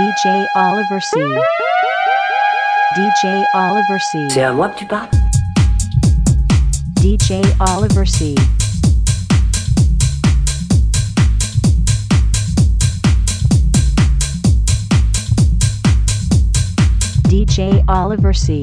DJ Oliver C. DJ Oliver C. C'est à moi que tu parles DJ Oliver C. DJ Oliver C.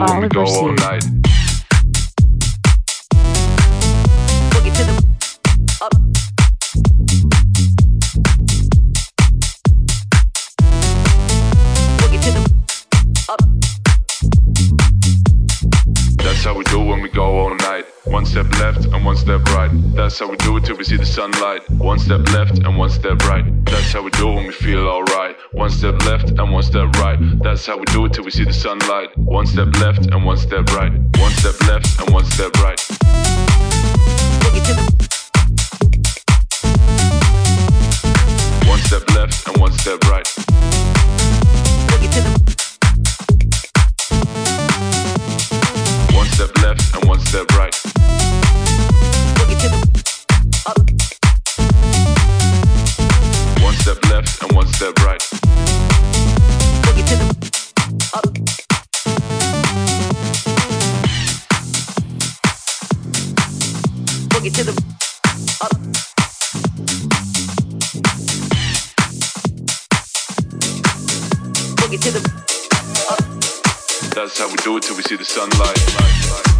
Oliver go C. all night. One step left and one step right. That's how we do it till we see the sunlight. One step left and one step right. That's how we do it when we feel alright. One step left and one step right. That's how we do it till we see the sunlight. One step left and one step right. One step left and one step right. One step left and one step right. Left and one step right. One step left and one step right. Boogie to the. That's how we do it till we see the sunlight.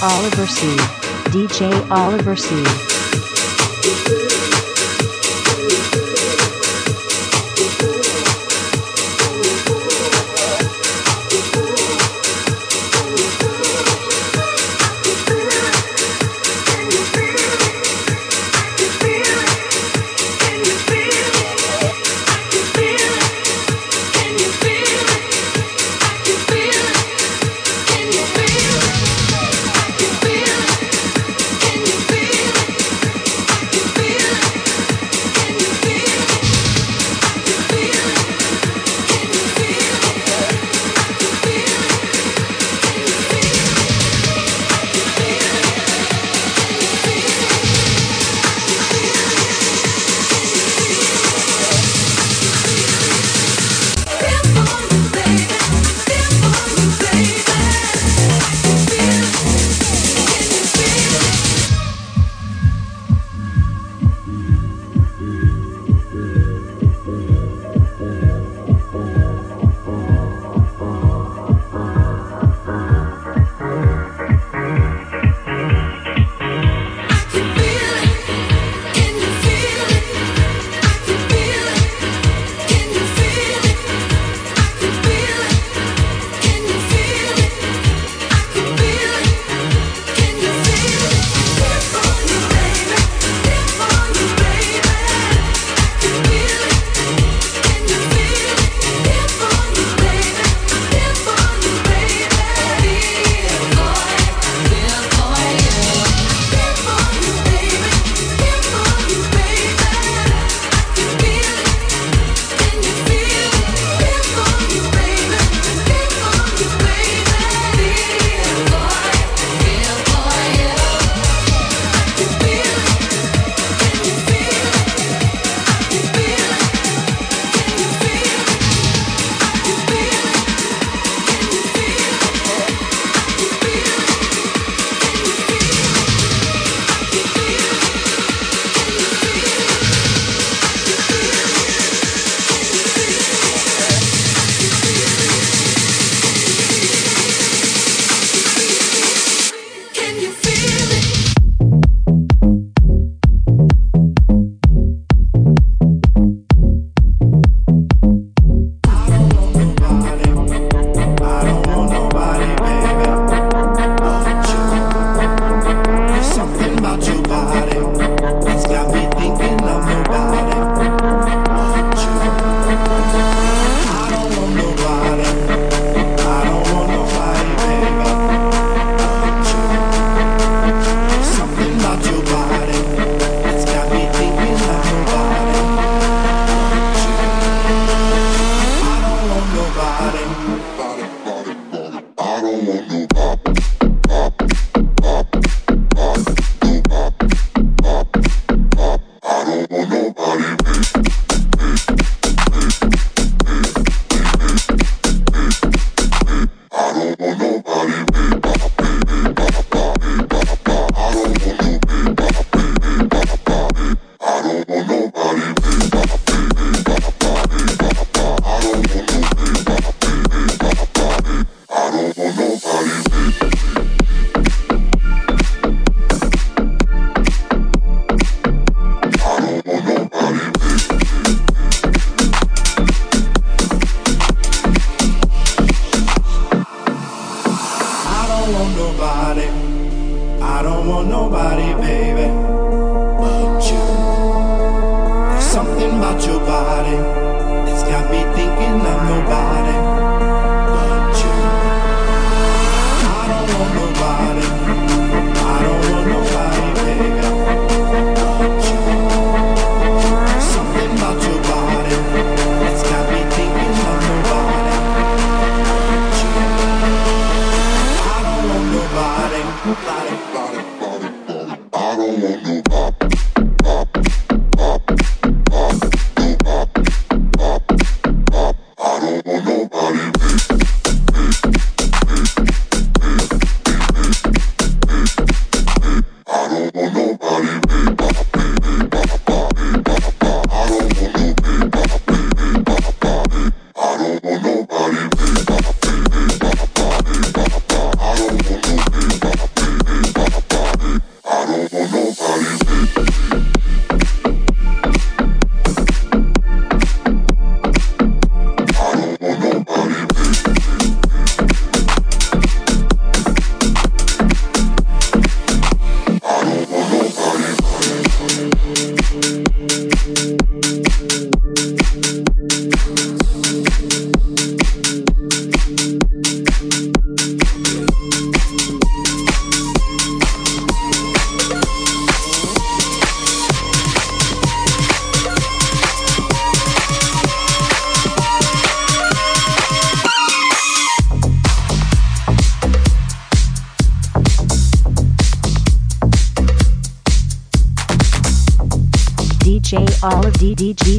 Oliver C. DJ Oliver C.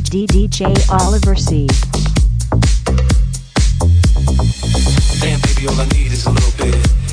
DJ Oliver C. Damn, baby, all I need is a little bit.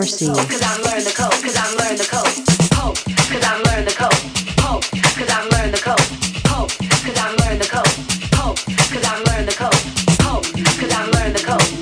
never see. Cause I've learned the code, cause I've learned the code. Hope, cause I've learned the code. Hope, cause I've learned the code. Hope, cause I've learned the code. Hope, cause I've learned the code. Hope, cause I've learned the code.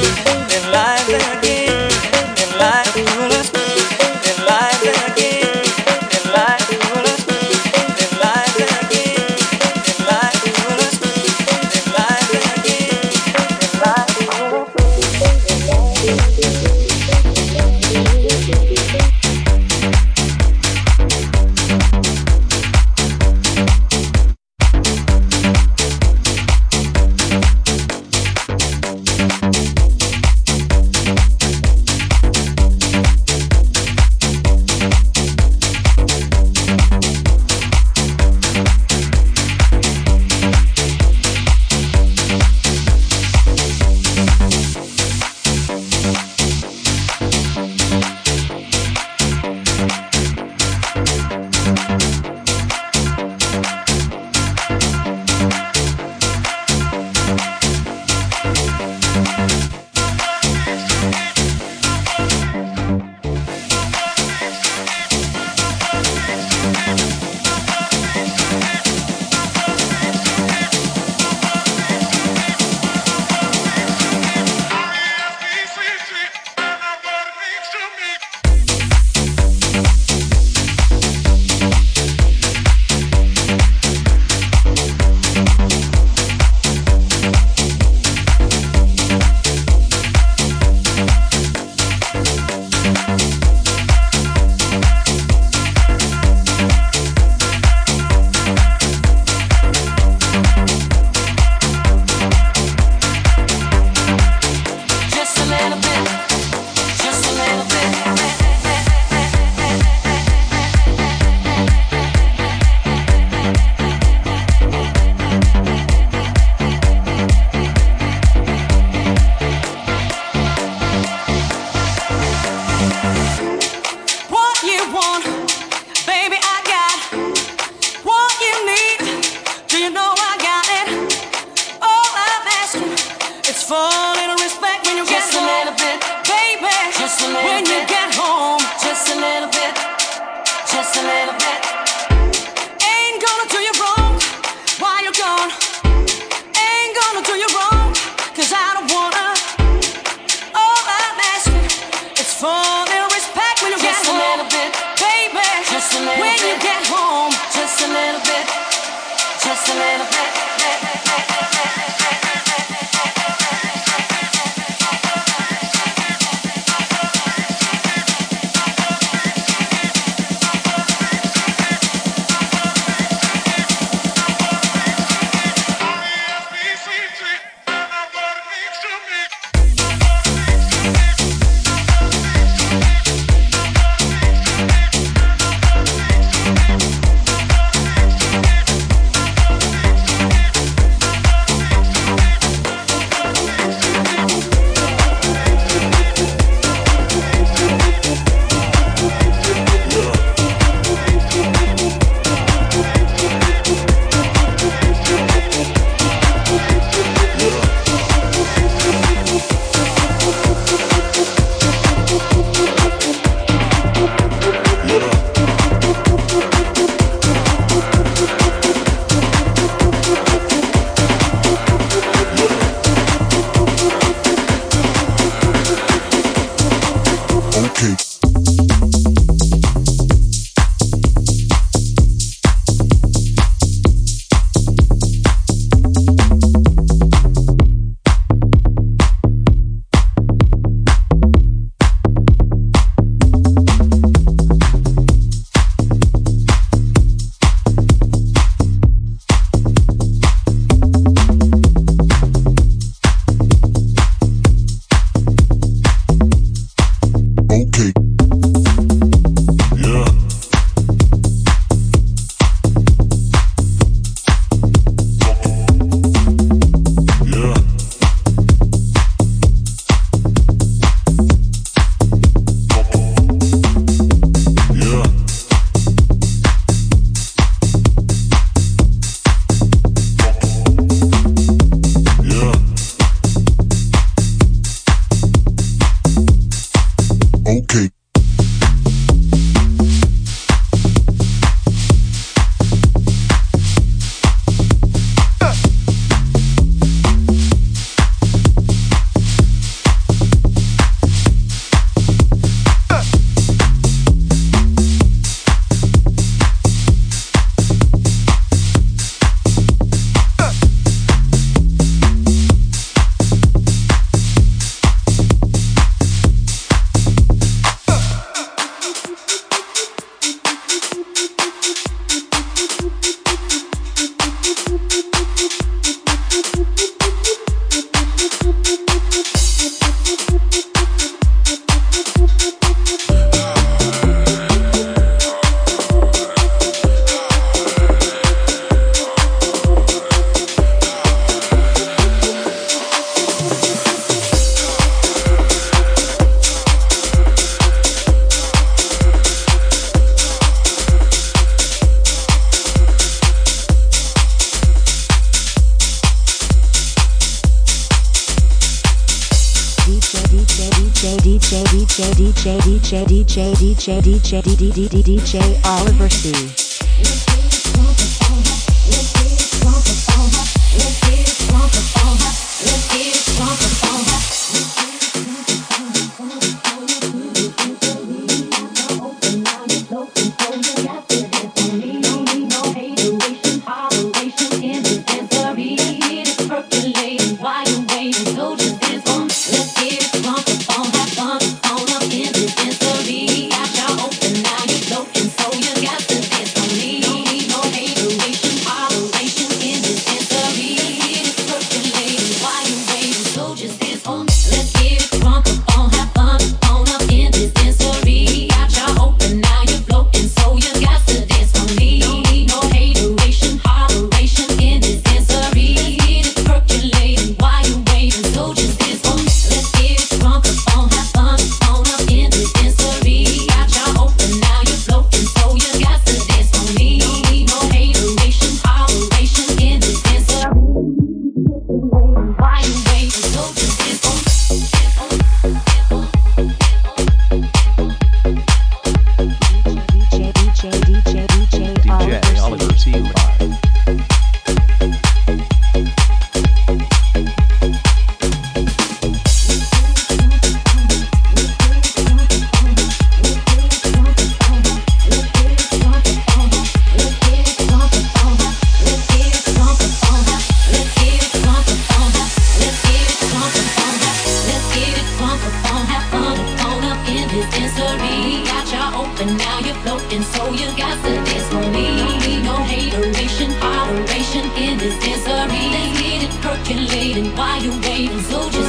Pull us, DJ DJ DJ DJ DJ DJ DJ DJ DJ DJ Oliver C. worried and needed, percolating. While you're waiting, so just